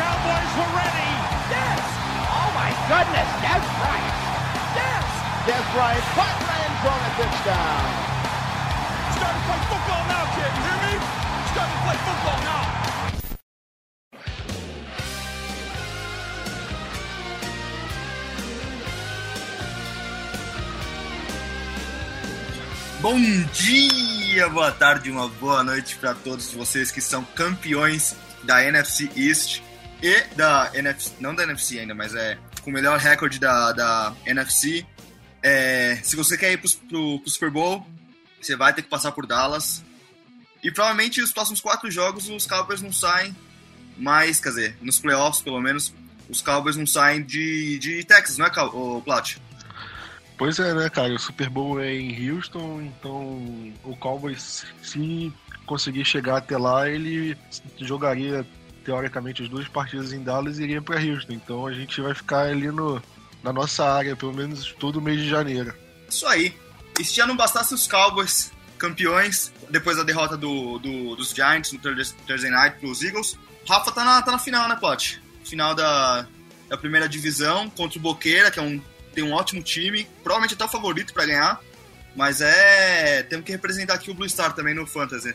Cowboys were ready. Yes! Oh my goodness, Des Bryant! Yes! Des Bryant the end zone, a touchdown! Starting to play football now, kid. You hear me? Starting to play football now. Bom dia, boa tarde, uma boa noite para todos vocês que são campeões da NFC East e da NFC, não da NFC ainda, mas é com o melhor recorde da, da NFC. É, se você quer ir pro, pro, pro Super Bowl, você vai ter que passar por Dallas. E provavelmente os próximos quatro jogos os Cowboys não saem mais, quer dizer, nos playoffs pelo menos, os Cowboys não saem de, de Texas, não é, o Plat? Pois é, né, cara? O Super Bowl é em Houston, então o Cowboys, se conseguir chegar até lá, ele jogaria teoricamente as duas partidas em Dallas e iria para Houston. Então a gente vai ficar ali no, na nossa área, pelo menos todo o mês de janeiro. Isso aí. E se já não bastasse os Cowboys campeões, depois da derrota do, do- dos Giants no Thursday Night pros Eagles, Rafa tá na, tá na final, né, Plot? Final da, da primeira divisão contra o Boqueira, que é um, tem um ótimo time, provavelmente até o favorito para ganhar. Mas é. Temos que representar aqui o Blue Star também no Fantasy.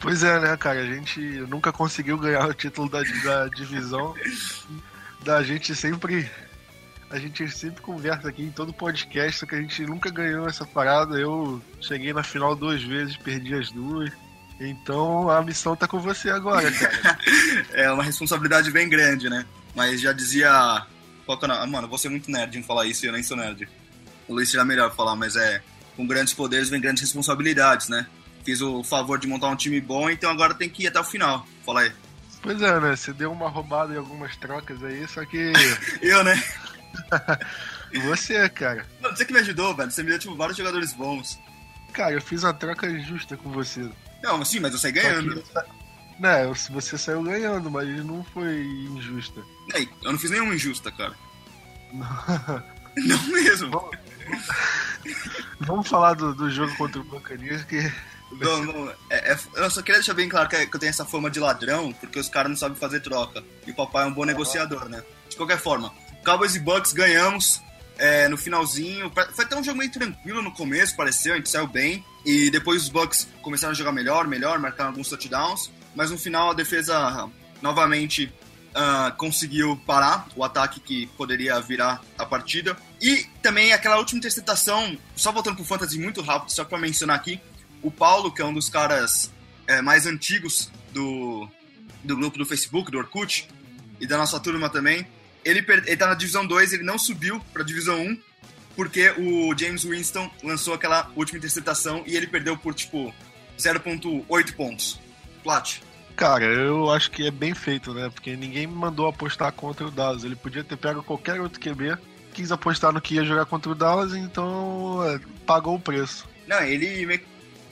Pois é, né, cara? A gente nunca conseguiu ganhar o título da, da divisão. Da gente sempre. A gente sempre conversa aqui em todo podcast, só que a gente nunca ganhou essa parada. Eu cheguei na final duas vezes, perdi as duas. Então a missão tá com você agora, cara. É uma responsabilidade bem grande, né? Mas já dizia. É? Ah, Mano, eu vou ser muito nerd em falar isso eu nem sou nerd. O Luiz será melhor falar, mas é. Com grandes poderes vem grandes responsabilidades, né? Fiz o favor de montar um time bom, então agora tem que ir até o final. Fala aí. Pois é, né? Você deu uma roubada em algumas trocas aí, só que. Eu, né? Você, cara. Não, você que me ajudou, velho. Você me deu, tipo, vários jogadores bons. Cara, eu fiz uma troca justa com você. Não, sim, mas eu saí ganhando. que- Né, você saiu ganhando, mas não foi injusta. Ei, eu não fiz nenhuma injusta, cara. Não mesmo. Vamos falar do, do jogo contra o Buccaneers, que Não, não, é- é- eu só queria deixar bem claro que, que eu tenho essa fama de ladrão, porque os caras não sabem fazer troca. E o papai é um bom negociador, né? De qualquer forma, Cowboys e Bucks ganhamos é, no finalzinho. Foi até um jogo meio tranquilo no começo, pareceu, a gente saiu bem. E depois os Bucks começaram a jogar melhor, melhor, marcaram alguns touchdowns. Mas no final a defesa novamente ah, conseguiu parar o ataque que poderia virar a partida. E também aquela última interceptação, só voltando pro Fantasy muito rápido, só pra mencionar aqui, o Paulo, que é um dos caras é, mais antigos do, do grupo do Facebook, do Orkut, e da nossa turma também, ele, ele tá na divisão 2, ele não subiu pra divisão 1, porque o James Winston lançou aquela última interceptação e ele perdeu por, tipo, 0.8 pontos. Plat. Cara, eu acho que é bem feito, né? Porque ninguém me mandou apostar contra o Dallas. Ele podia ter pego qualquer outro QB, quis apostar no que ia jogar contra o Dallas, então é, pagou o preço. Não, ele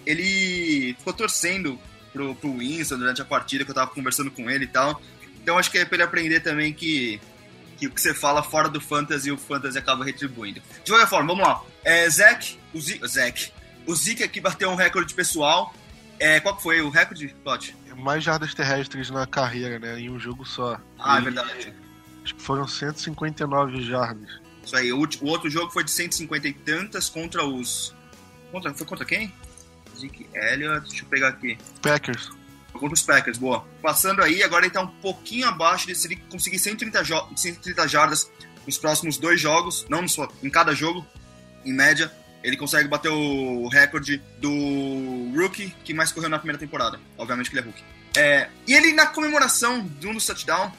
ele ficou torcendo pro, pro Winston durante a partida, que eu tava conversando com ele e tal. Então acho que é pra ele aprender também que, que o que você fala fora do Fantasy, o Fantasy acaba retribuindo. De qualquer forma, vamos lá. É, Zach, o Zeke, Zach, o Zeke aqui bateu um recorde pessoal. É, qual foi o recorde, Plot? Mais jardas terrestres na carreira, né? Em um jogo só. Ah, é Ele- verdade. Acho que foram 159 jardas. Isso aí, o outro jogo foi de 150 e tantas contra os... Contra, foi contra quem? Zeke Elliott, deixa eu pegar aqui. Packers. contra os Packers, boa. Passando aí, agora ele tá um pouquinho abaixo de se ele conseguir 130, jo 130 jardas nos próximos dois jogos, não só- em cada jogo, em média, ele consegue bater o recorde do rookie que mais correu na primeira temporada. Obviamente que ele é rookie. É, e ele, na comemoração de um dos touchdowns,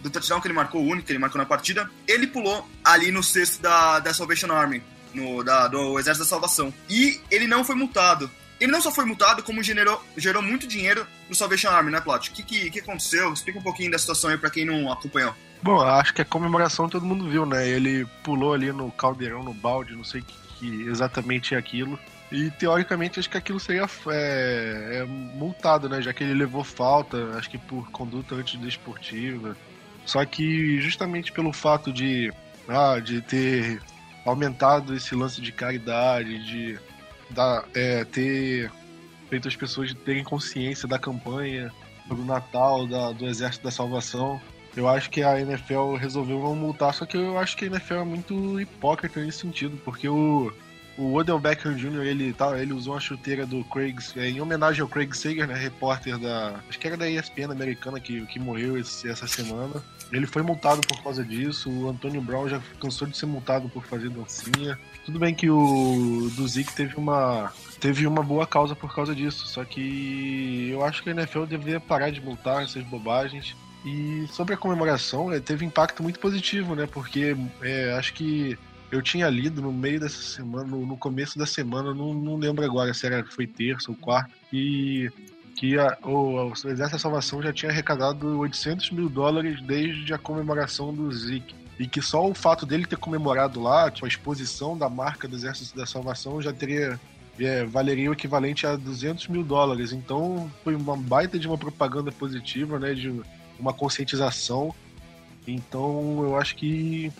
do touchdown que ele marcou, o único que ele marcou na partida, ele pulou ali no cesto da, da Salvation Army, no, da, do Exército da Salvação. E ele não foi multado. Ele não só foi multado, como gerou, gerou muito dinheiro no Salvation Army, né, Plot? O que, que, que aconteceu? Explica um pouquinho da situação aí pra quem não acompanhou. Bom, acho que a comemoração todo mundo viu, né? Ele pulou ali no caldeirão, no balde, não sei que, que exatamente é aquilo. E teoricamente acho que aquilo seria é, é, multado, né? Já que ele levou falta, acho que por conduta antidesportiva. Só que justamente pelo fato de, ah, de ter aumentado esse lance de caridade, de dar, é, ter feito as pessoas terem consciência da campanha do Natal, da, do Exército da Salvação. Eu acho que a NFL resolveu não multar, só que eu acho que a NFL é muito hipócrita nesse sentido, porque o, o Odell Beckham Jr., ele, tá, ele usou uma chuteira do Craig, é, em homenagem ao Craig Sager, né, repórter da, acho que era da ESPN americana que, que morreu esse, essa semana. Ele foi multado por causa disso, o Antônio Brown já cansou de ser multado por fazer dancinha. Tudo bem que o do Zeke teve uma teve uma boa causa por causa disso, só que eu acho que a NFL deveria parar de multar essas bobagens. E sobre a comemoração, é, teve impacto muito positivo, né? Porque é, acho que eu tinha lido no meio dessa semana, no, começo da semana, não, não, lembro agora se era, foi terça ou quarta, que, que a, o, o Exército da Salvação já tinha arrecadado 800 mil dólares desde a comemoração do Zeke. E que só o fato dele ter comemorado lá, tipo, a exposição da marca do Exército da Salvação já teria é, valeria o equivalente a 200 mil dólares. Então foi uma baita de uma propaganda positiva, né, de uma conscientização. Então eu acho que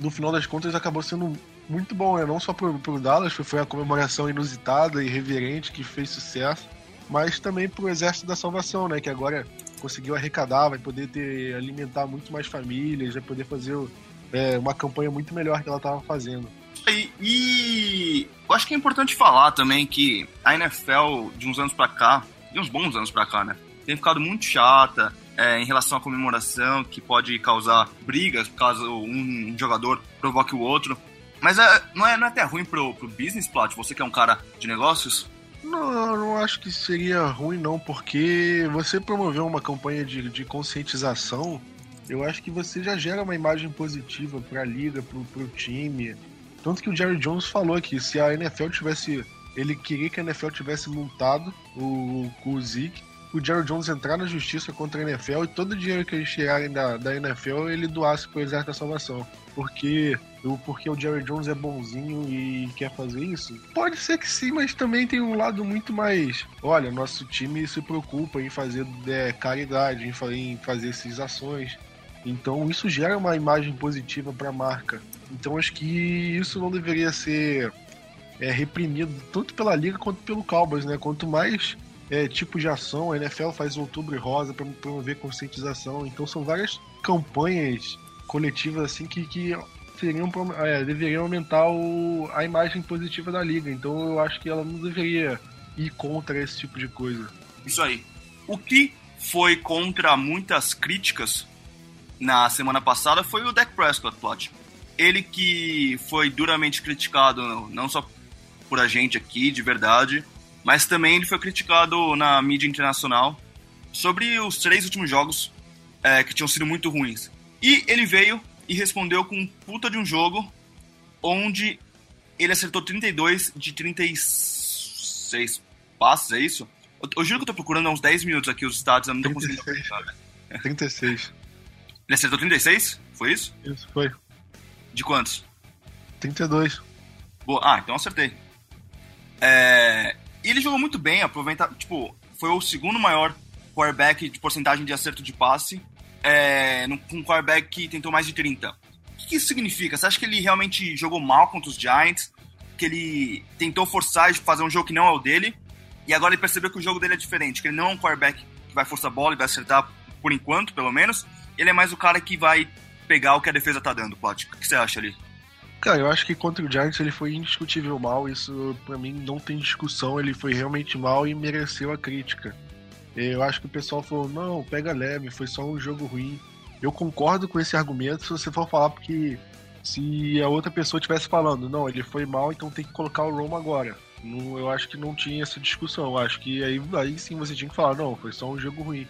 no final das contas acabou sendo muito bom, né? não só pro, pro Dallas, foi a comemoração inusitada e reverente que fez sucesso, mas também pro Exército da Salvação, né? Que agora conseguiu arrecadar, vai poder ter alimentar muito mais famílias, vai poder fazer é, uma campanha muito melhor que ela estava fazendo. E, e, eu acho que é importante falar também que a NFL de uns anos para cá, de uns bons anos para cá, né, tem ficado muito chata é, em relação à comemoração, que pode causar brigas caso um jogador provoque o outro. Mas é, não, é, não é até ruim pro, pro business, Plat? Você que é um cara de negócios? Não, não acho que seria ruim, não, porque você promover uma campanha de, de conscientização, eu acho que você já gera uma imagem positiva para a liga, para o time. Tanto que o Jerry Jones falou que se a NFL tivesse. Ele queria que a NFL tivesse multado o, o o Jerry Jones entrar na justiça contra a NFL e todo o dinheiro que eles tirarem da, da NFL ele doasse pro Exército da Salvação. Porque, porque o Jerry Jones é bonzinho e quer fazer isso? Pode ser que sim, mas também tem um lado muito mais. Olha, nosso time se preocupa em fazer é, caridade, em, em fazer essas ações. Então isso gera uma imagem positiva para a marca. Então acho que isso não deveria ser é, reprimido tanto pela liga quanto pelo Cowboys, né? Quanto mais é, tipo de ação. A NFL faz outubro rosa para promover conscientização. Então são várias campanhas coletivas assim que, que seriam, é, deveriam aumentar o, a imagem positiva da liga. Então eu acho que ela não deveria ir contra esse tipo de coisa. Isso aí. O que foi contra muitas críticas na semana passada foi o Dak Prescott, Plot. Ele que foi duramente criticado, não só por a gente aqui, de verdade, mas também ele foi criticado na mídia internacional sobre os três últimos jogos é, que tinham sido muito ruins. E ele veio e respondeu com um puta de um jogo onde ele acertou 32 de 36 passes, é isso? Eu, eu juro que eu tô procurando há uns 10 minutos aqui os status, eu não tô 36. conseguindo. 36. Ele acertou 36? Foi isso? Isso, foi. De quantos? 32. Boa. Ah, então acertei. É, e ele jogou muito bem, aproveita, tipo, foi o segundo maior quarterback de porcentagem de acerto de passe, é, com um quarterback que tentou mais de 30. O que isso significa? Você acha que ele realmente jogou mal contra os Giants? Que ele tentou forçar de fazer um jogo que não é o dele? E agora ele percebeu que o jogo dele é diferente, que ele não é um quarterback que vai forçar a bola e vai acertar por enquanto, pelo menos. Ele é mais o cara que vai pegar o que a defesa tá dando, Plot. O que você acha ali? Cara, eu acho que contra o Giants ele foi indiscutível mal, isso para mim não tem discussão, ele foi realmente mal e mereceu a crítica. Eu acho que o pessoal falou, não, pega leve, foi só um jogo ruim. Eu concordo com esse argumento se você for falar porque se a outra pessoa estivesse falando, não, ele foi mal, então tem que colocar o Roma agora. Não, eu acho que não tinha essa discussão. Eu acho que aí, aí sim você tinha que falar, não, foi só um jogo ruim.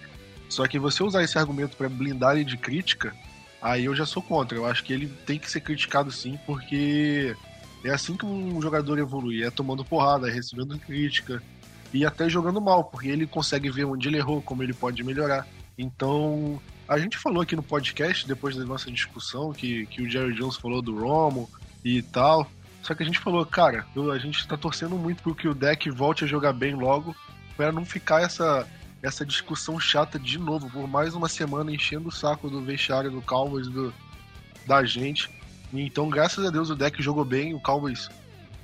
Só que você usar esse argumento para blindar ele de crítica, aí eu já sou contra. Eu acho que ele tem que ser criticado sim, porque é assim que um jogador evolui, é tomando porrada, é recebendo crítica e até jogando mal, porque ele consegue ver onde ele errou, como ele pode melhorar. Então, A gente falou aqui no podcast, depois da nossa discussão, que, que o Jerry Jones falou do Romo e tal. Só que a gente falou, cara, a gente tá torcendo muito pro que o deck volte a jogar bem logo, para não ficar essa, essa discussão chata de novo, por mais uma semana enchendo o saco do vestiário do Cowboys, do, da gente. Então, graças a Deus, o deck jogou bem, o Cowboys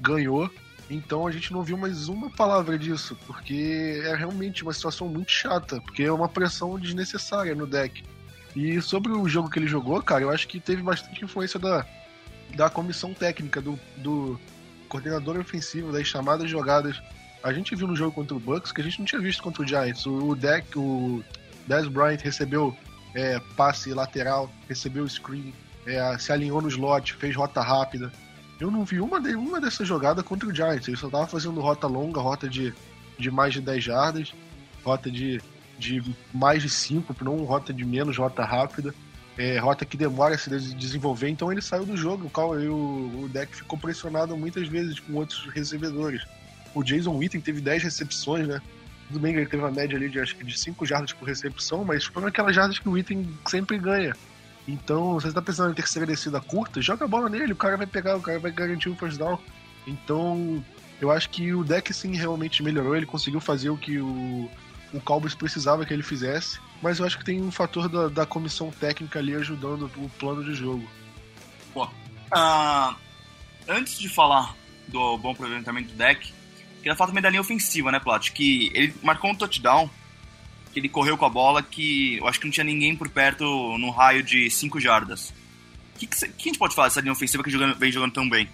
ganhou. Então a gente não viu mais uma palavra disso, porque é realmente uma situação muito chata, porque é uma pressão desnecessária no deck. E sobre o jogo que ele jogou, cara, eu acho que teve bastante influência da, da comissão técnica, do, do coordenador ofensivo, das chamadas jogadas. A gente viu no jogo contra o Bucks que a gente não tinha visto contra o Giants. O, o deck, o Dez Bryant recebeu é, passe lateral, recebeu screen, é, se alinhou no slot, fez rota rápida. Eu não vi uma, de, uma dessas jogadas contra o Giants. Ele só tava fazendo rota longa, rota de, de mais de 10 jardas, rota de, de mais de 5, não rota de menos, rota rápida. É, rota que demora a se desenvolver, então ele saiu do jogo. O, o deck ficou pressionado muitas vezes com outros recebedores. O Jason Witten teve 10 recepções, né? Tudo bem que ele teve uma média ali de acho que de 5 jardas por recepção, mas foram aquelas jardas que o Witten sempre ganha. Então, você está pensando em terceira descida curta, joga a bola nele, o cara vai pegar, o cara vai garantir o first down. Então, eu acho que o deck sim realmente melhorou, ele conseguiu fazer o que o, o Cowboys precisava que ele fizesse, mas eu acho que tem um fator da, da comissão técnica ali ajudando o plano de jogo. Pô, uh, antes de falar do bom aproveitamento do deck, queria falar também da linha ofensiva, né, Plat? Que ele marcou um touchdown que ele correu com a bola que eu acho que não tinha ninguém por perto no raio de 5 jardas. O que, que, que, a gente pode falar dessa linha ofensiva que jogando, vem jogando tão bem?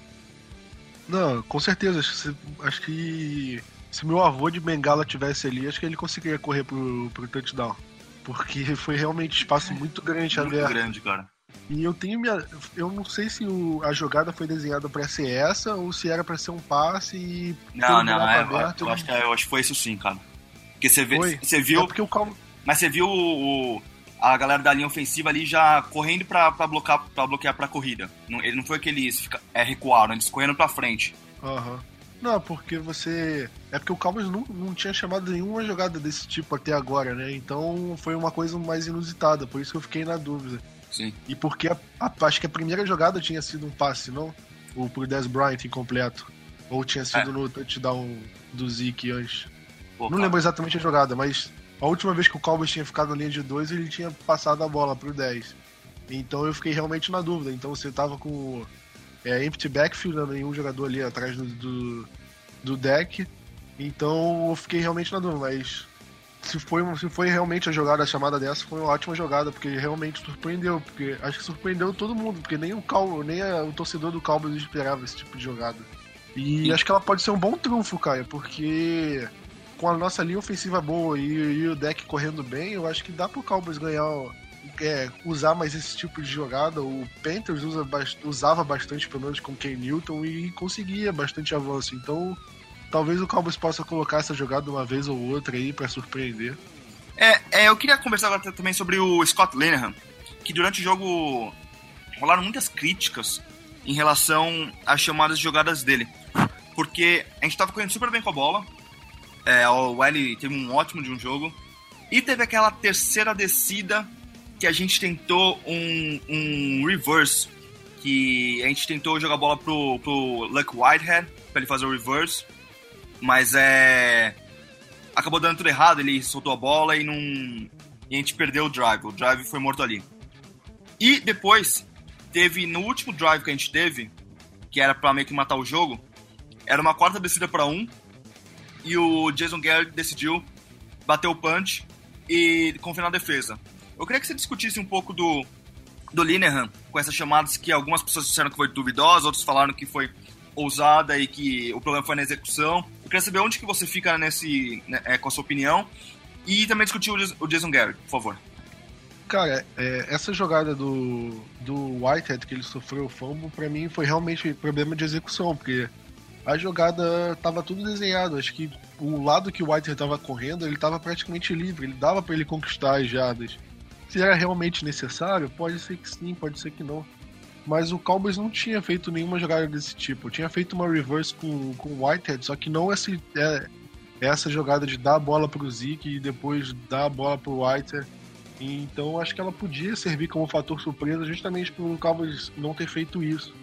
Não, com certeza. Acho, acho que se meu avô de Bengala tivesse ali, acho que ele conseguiria correr pro, pro touchdown. Porque foi realmente espaço muito grande muito aberto. grande, cara. E eu tenho minha. Eu não sei se o, a jogada foi desenhada para ser essa ou se era para ser um passe e. Não, não, é, aberto, eu, acho que, é, eu acho que foi isso sim, cara. Porque você, vê, você viu. É porque o Cal... Mas você viu o, a galera da linha ofensiva ali já correndo pra, pra, bloquear, pra bloquear pra corrida. Não, ele não foi aqueles é, recuaram, eles correndo pra frente. Aham. Uhum. Não, porque você. É porque o Cowboys não, não tinha chamado nenhuma jogada desse tipo até agora, né? Então foi uma coisa mais inusitada, por isso que eu fiquei na dúvida. Sim. E porque a, a, acho que a primeira jogada tinha sido um passe, não? Ou pro Des Bryant incompleto. Ou tinha sido é. no touchdown do Zeke antes. Pô, não cara. lembro exatamente a jogada, mas a última vez que o Cowboys tinha ficado na linha de 2, ele tinha passado a bola pro 10. Então eu fiquei realmente na dúvida. Então você tava com é, empty backfield, né, nenhum jogador ali atrás do, do, do, deck. Então eu fiquei realmente na dúvida, mas se foi, se foi realmente a jogada, a chamada dessa, foi uma ótima jogada, porque realmente surpreendeu. Porque acho que surpreendeu todo mundo, porque nem o Cal, nem a, o torcedor do Cowboys esperava esse tipo de jogada. E Sim. acho que ela pode ser um bom trunfo, Caio, porque com a nossa linha ofensiva boa e, e, o deck correndo bem, eu acho que dá pro Cowboys ganhar, é, usar mais esse tipo de jogada. O Panthers usa, usava bastante, pelo menos com Ken Newton, e conseguia bastante avanço. Então, talvez o Cowboys possa colocar essa jogada uma vez ou outra aí para surpreender. É, é, eu queria conversar agora também sobre o Scott Linehan, que durante o jogo rolaram muitas críticas em relação às chamadas de jogadas dele. Porque a gente tava correndo super bem com a bola, é, o L teve um ótimo de um jogo. E teve aquela terceira descida que a gente tentou um, um reverse. Que a gente tentou jogar a bola pro, pro Luck Whitehead pra ele fazer o reverse. Mas é. Acabou dando tudo errado, ele soltou a bola e não. E a gente perdeu o drive. O drive foi morto ali. E depois, teve no último drive que a gente teve, que era pra meio que matar o jogo, era uma quarta descida para um, e o Jason Garrett decidiu bater o punch e confiar na defesa. Eu queria que você discutisse um pouco do, do Linehan com essas chamadas que algumas pessoas disseram que foi duvidosa, outros falaram que foi ousada e que o problema foi na execução. Eu queria saber onde que você fica nesse, né, é, com a sua opinião e também discutir o Jason Garrett, por favor. Cara, é, essa jogada do, do Whitehead que ele sofreu o fumble, pra mim foi realmente problema de execução, porque a jogada tava tudo desenhado. Acho que o lado que o Whitehead tava correndo, ele tava praticamente livre, ele dava para ele conquistar as jardas. Se era realmente necessário, pode ser que sim, pode ser que não. Mas o Cowboys não tinha feito nenhuma jogada desse tipo. Tinha feito uma reverse com, com o Whitehead, só que não esse, é, essa jogada de dar a bola pro Zeke e depois dar a bola pro Whitehead. Então acho que ela podia servir como fator surpresa justamente por o Cowboys não ter feito isso.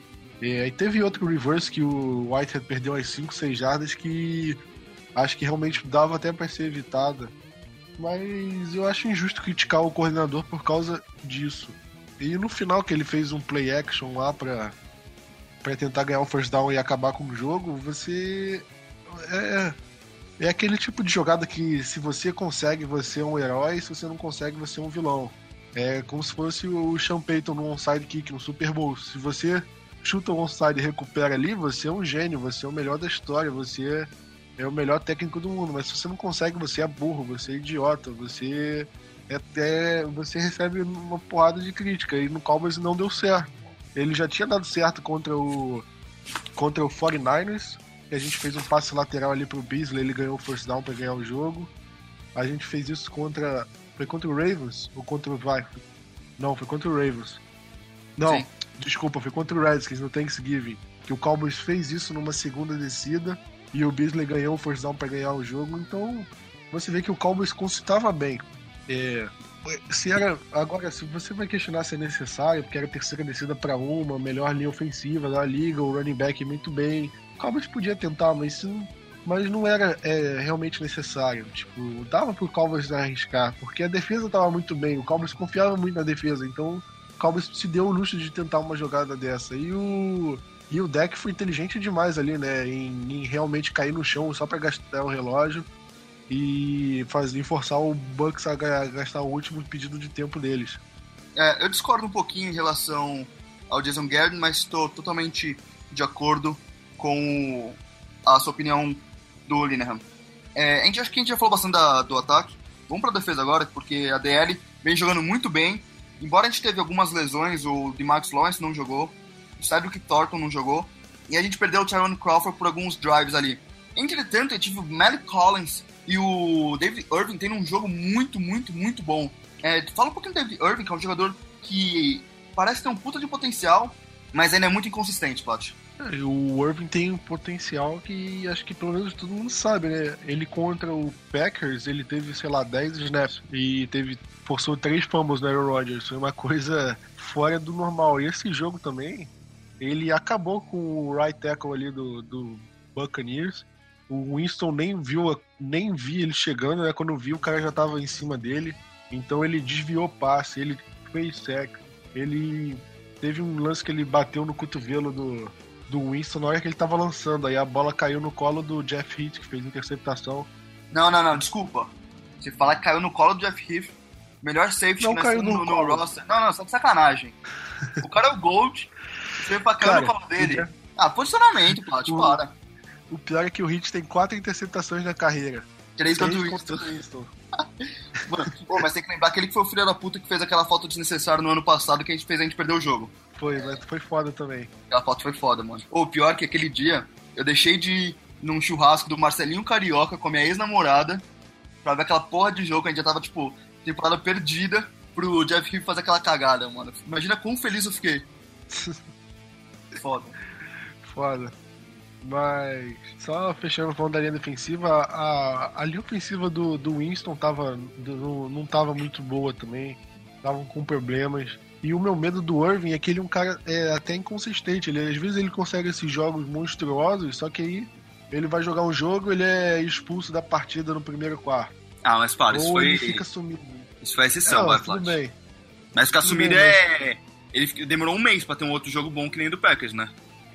É, e teve outro reverse que o Whitehead perdeu as 5, 6 jardas que acho que realmente dava até para ser evitada. Mas eu acho injusto criticar o coordenador por causa disso. E no final que ele fez um play action lá para para tentar ganhar um first down e acabar com o jogo, você é, é aquele tipo de jogada que se você consegue, você é um herói, se você não consegue, você é um vilão. É como se fosse o Sean Payton no onside kick no Super Bowl. Se você chuta o onside e recupera ali, você é um gênio, você é o melhor da história, você é o melhor técnico do mundo. Mas se você não consegue, você é burro, você é idiota, você é até você recebe uma porrada de crítica. E no Cowboys não deu certo. Ele já tinha dado certo contra o contra o 49ers, que a gente fez um passe lateral ali pro Beasley, ele ganhou o first down para ganhar o jogo. A gente fez isso contra foi contra o Ravens ou contra o Vikings? Não, foi contra o Ravens. Não, Sim. desculpa, foi contra o Redskins no Thanksgiving, que o Cowboys fez isso numa segunda descida e o Beasley ganhou o first down para ganhar o jogo. Então, você vê que o Cowboys consultava bem. É, se era agora se você vai questionar se é necessário porque era terceira descida para uma melhor linha ofensiva da liga o running back muito bem o Cowboys podia tentar mas mas não era é, realmente necessário. Tipo dava pro Cowboys arriscar porque a defesa tava muito bem o Cowboys confiava muito na defesa então o Cowboys se deu o luxo de tentar uma jogada dessa. E o e o deck foi inteligente demais ali né em, em realmente cair no chão só para gastar o relógio e fazer forçar o Bucks a gastar o último pedido de tempo deles. É, eu discordo um pouquinho em relação ao Jason Garrett, mas estou totalmente de acordo com a sua opinião do Linehan. É, a gente acho que a gente já falou bastante da, do ataque. Vamos para a defesa agora, porque a DL vem jogando muito bem. Embora a gente teve algumas lesões, o Max Lawrence não jogou, o Cedric Thornton não jogou, e a gente perdeu o Tyrone Crawford por alguns drives ali. Entretanto, eu tive o Malik Collins e o David Irving tem um jogo muito, muito, muito bom. É, fala um pouquinho do David Irving, que é um jogador que parece ter um puta de potencial, mas ainda é muito inconsistente, Plat. É, o Irving tem um potencial que acho que pelo menos todo mundo sabe, né? Ele contra o Packers, ele teve, sei lá, 10 snaps e teve forçou três fumbles no Aaron Rodgers. Foi uma coisa fora do normal. E esse jogo também, ele acabou com o right tackle ali do, do Buccaneers o Winston nem viu, nem vi ele chegando, né? Quando viu, o cara já tava em cima dele. Então ele desviou passe, ele fez sec. Ele teve um lance que ele bateu no cotovelo do, do Winston na hora que ele tava lançando. Aí a bola caiu no colo do Jeff Heath, que fez interceptação. Não, não, não, desculpa. Você fala que caiu no colo do Jeff Heath. Melhor safety não caiu no, no, no roster. Não, não, só de sacanagem. o cara é o Gold. Você pra cair no colo dele. Já... Ah, posicionamento, Plat, para. O pior é que o Hit tem quatro interceptações na carreira. Três contra o Winston. Mano, pô, mas tem que lembrar que ele que foi o filho da puta que fez aquela falta desnecessária no ano passado que a gente fez a gente perder o jogo. Foi, mas foi foda também. Aquela falta foi foda, mano. O pior é que aquele dia eu deixei de ir num churrasco do Marcelinho Carioca com a minha ex-namorada pra ver aquela porra de jogo. A gente já tava, tipo, temporada perdida pro Jeff Heath fazer aquela cagada, mano. Imagina quão feliz eu fiquei. foda. Foda. Mas, só fechando falando da linha defensiva, a, a linha ofensiva do, do Winston tava, do, não tava muito boa também. Estavam com problemas. E o meu medo do Irving é que ele é um cara é, até inconsistente. Ele, às vezes ele consegue esses jogos monstruosos, só que aí ele vai jogar um jogo ele é expulso da partida no primeiro quarto. Ah, mas para, isso foi. Ele fica sumido. Isso foi exceção, é, vai, tudo bem. Mas ficar sumido é. Ele demorou um mês pra ter um outro jogo bom que nem do Packers, né?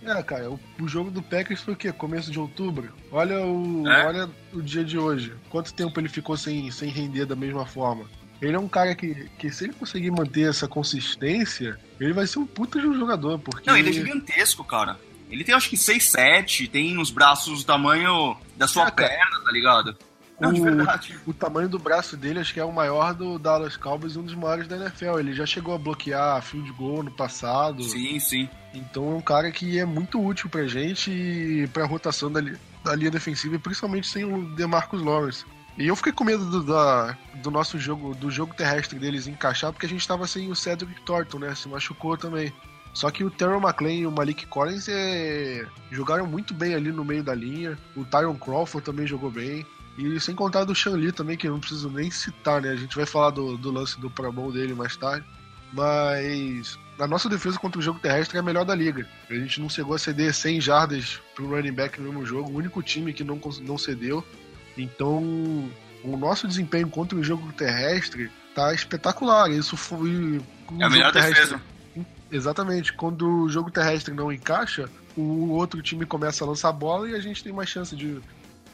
É, cara, o, o, jogo do Packers foi o quê? Começo de outubro? Olha o, é? olha o dia de hoje. Quanto tempo ele ficou sem, sem render da mesma forma? Ele é um cara que, que, se ele conseguir manter essa consistência, ele vai ser um puta de um jogador. Porque... Não, ele é gigantesco, cara. Ele tem acho que 6, 7, tem os braços do tamanho da sua é, perna, tá ligado? Não, o, o, tamanho do braço dele acho que é o maior do Dallas Cowboys e um dos maiores da NFL. Ele já chegou a bloquear field goal no passado. Sim, sim. Então é um cara que é muito útil pra gente e pra rotação da, da linha defensiva, principalmente sem o DeMarcus Lawrence. E eu fiquei com medo do, da, do nosso jogo, do jogo terrestre deles encaixar, porque a gente tava sem o Cedric Thornton, né? Se machucou também. Só que o Terrell McLean e o Malik Collins é... jogaram muito bem ali no meio da linha. O Tyron Crawford também jogou bem. E sem contar do Shanli também, que eu não preciso nem citar, né? A gente vai falar do, do lance do Pro Bowl dele mais tarde. Mas a nossa defesa contra o jogo terrestre é a melhor da liga. A gente não chegou a ceder 100 jardas pro running back no mesmo jogo, o único time que não, não cedeu. Então, o nosso desempenho contra o jogo terrestre tá espetacular. Isso foi. É a melhor defesa. Exatamente. Quando o jogo terrestre não encaixa, o outro time começa a lançar a bola e a gente tem mais chance de,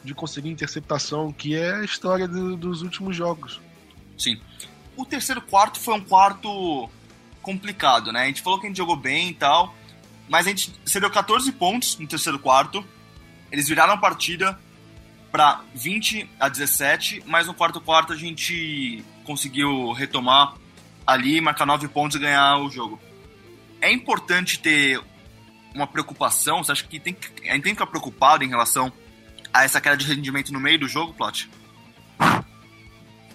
de conseguir interceptação, que é a história do, dos últimos jogos. Sim. O terceiro quarto foi um quarto complicado, né? A gente falou que a gente jogou bem e tal, mas a gente cedeu 14 pontos no terceiro quarto. Eles viraram a partida para 20 a 17, mas no quarto quarto a gente conseguiu retomar ali, marcar 9 pontos e ganhar o jogo. É importante ter uma preocupação? Você acha que tem que, a gente tem que ficar preocupado em relação a essa queda de rendimento no meio do jogo, Plot?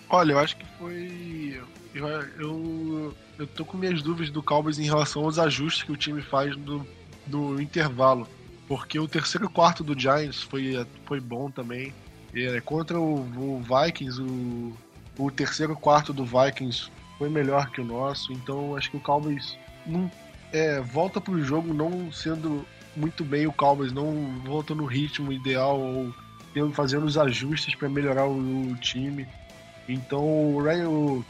Olha, eu acho que foi. Eu, eu, eu tô com minhas dúvidas do Cowboys em relação aos ajustes que o time faz do, do intervalo. Porque o terceiro quarto do Giants foi, foi bom também. É, contra o, o Vikings, o, o terceiro quarto do Vikings foi melhor que o nosso. Então acho que o Cowboys não, é, volta pro jogo não sendo muito bem o Cowboys, não volta no ritmo ideal ou fazendo os ajustes para melhorar o, o, time. Então o, o,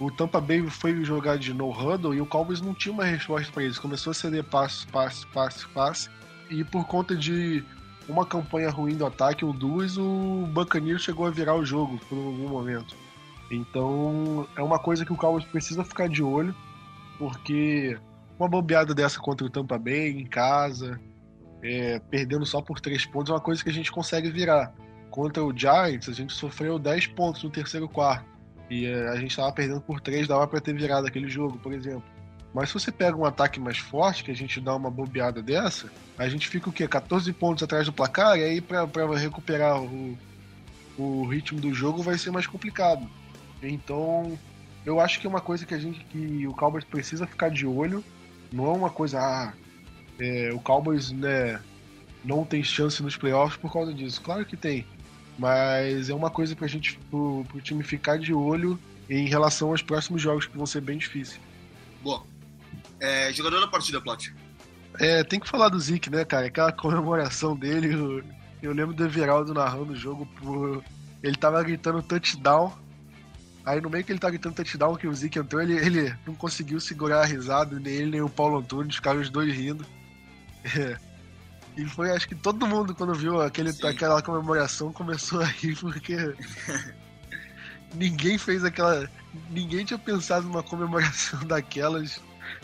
o Tampa Bay foi jogar de no huddle e o Cowboys não tinha uma resposta para eles. Começou a ceder passe, passe, passe, passe. E por conta de uma campanha ruim do ataque ou duas, o Buccaneers chegou a virar o jogo por algum momento. Então é uma coisa que o Cowboys precisa ficar de olho, porque uma bobeada dessa contra o Tampa Bay em casa, é, perdendo só por três pontos, é uma coisa que a gente consegue virar. Contra o Giants, a gente sofreu 10 pontos no terceiro quarto. E é, a gente estava perdendo por três, dava para ter virado aquele jogo, por exemplo. Mas se você pega um ataque mais forte, que a gente dá uma bobeada dessa, a gente fica o quê? 14 pontos atrás do placar, e aí para recuperar o, o ritmo do jogo vai ser mais complicado. Então, eu acho que é uma coisa que a gente que o Cowboys precisa ficar de olho não é uma coisa, ah, é, o Cowboys né, não tem chance nos playoffs por causa disso. Claro que tem. Mas é uma coisa pra gente, pro, pro time ficar de olho em relação aos próximos jogos que vão ser bem difíceis. Boa. É, jogador da partida, Plot. É, tem que falar do Zeke, né, cara? Aquela comemoração dele. Eu, eu lembro do Everaldo narrando o jogo por. Ele tava gritando touchdown Aí no meio que ele tá gritando touchdown, que o Zeke entrou, ele, ele não conseguiu segurar a risada, nem ele nem o Paulo Antunes, ficaram os dois rindo. É. E foi, acho que todo mundo, quando viu aquele, aquela comemoração, começou a rir, porque ninguém fez aquela. Ninguém tinha pensado numa comemoração daquelas.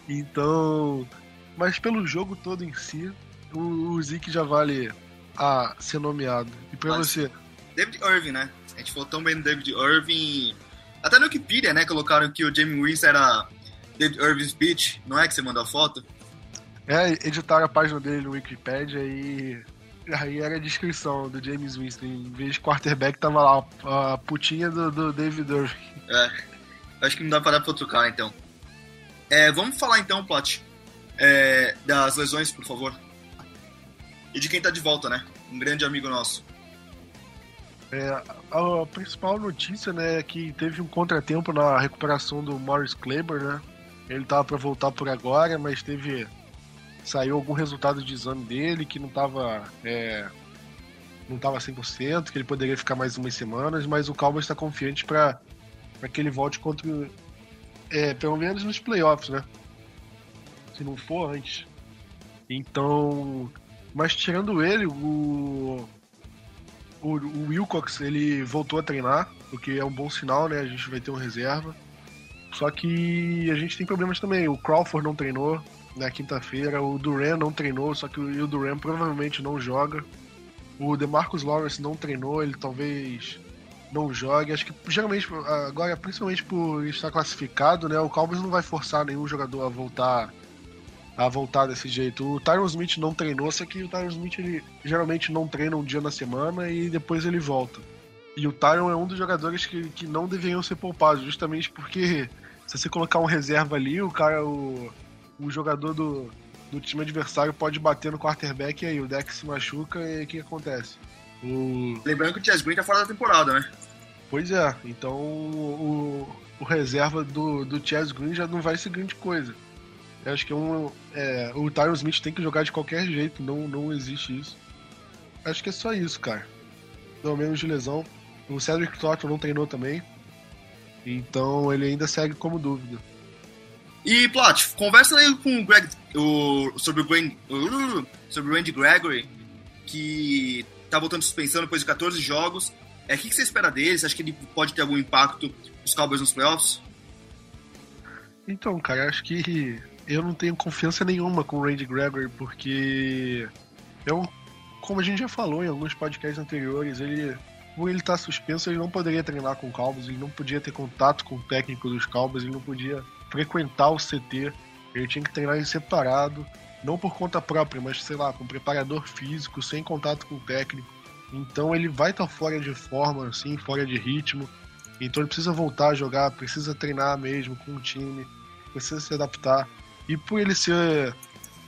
Então. Mas pelo jogo todo em si, o, o Zeke já vale a ser nomeado. E pra Mas, você? David Irving, né? A gente falou tão bem do David Irving até no Wikipedia, né, colocaram que o Jamie Winston era David Irving's Beach, não é que você mandou a foto? É, editaram a página dele no Wikipedia e aí era a descrição do James Winston. Em vez de quarterback, tava lá a putinha do, do David Irving. É, acho que não dá pra dar pra outro cara, então. É, vamos falar então, Plot, é, das lesões, por favor. E de quem tá de volta, né? Um grande amigo nosso. É, a, a, principal notícia, né, é que teve um contratempo na recuperação do Morris Kleber, né? Ele tava para voltar por agora, mas teve saiu algum resultado de exame dele que não tava é, não tava 100%, que ele poderia ficar mais umas semanas, mas o Cowboys está confiante para que ele volte contra é, pelo menos nos playoffs, né? Se não for antes. Então, mas tirando ele, o o, o Wilcox ele voltou a treinar, o que é um bom sinal, né? A gente vai ter um reserva. Só que a gente tem problemas também. O Crawford não treinou na quinta-feira, o Duran não treinou, só que o Duran provavelmente não joga. O DeMarcus Lawrence não treinou, ele talvez não jogue. Acho que geralmente, agora, principalmente por estar classificado, né? O Cowboys não vai forçar nenhum jogador a voltar a voltar desse jeito. O Tyron Smith não treinou, só que o Tyron Smith ele geralmente não treina um dia na semana e depois ele volta. E o Tyron é um dos jogadores que, que não deveriam ser poupados, justamente porque se você colocar um reserva ali, o cara, o, o jogador do, do time adversário pode bater no quarterback e aí o deck se machuca e o que acontece? O... Lembrando que o Chess Green tá fora da temporada, né? Pois é, então o, o reserva do, do Chess Green já não vai ser grande coisa. Eu acho que é um, é, o Tyron Smith tem que jogar de qualquer jeito, não, não existe isso. Acho que é só isso, cara. Pelo menos de lesão. O Cedric Thornton não treinou também. Então ele ainda segue como dúvida. E, Plat, conversa aí com o Greg o, sobre o Gwen, uh, sobre o Randy Gregory, que tá voltando de suspensão depois de 14 jogos. É, o que, que você espera dele? Você acha que ele pode ter algum impacto nos Cowboys nos playoffs? Então, cara, acho que eu não tenho confiança nenhuma com o Randy Gregory, porque é um, como a gente já falou em alguns podcasts anteriores, ele por ele estar tá suspenso, ele não poderia treinar com o Cowboys, ele não podia ter contato com o técnico dos Cowboys, ele não podia frequentar o CT, ele tinha que treinar em separado, não por conta própria, mas sei lá, com preparador físico, sem contato com o técnico. Então ele vai estar tá fora de forma, assim, fora de ritmo. Então ele precisa voltar a jogar, precisa treinar mesmo com o time, precisa se adaptar. E por ele ser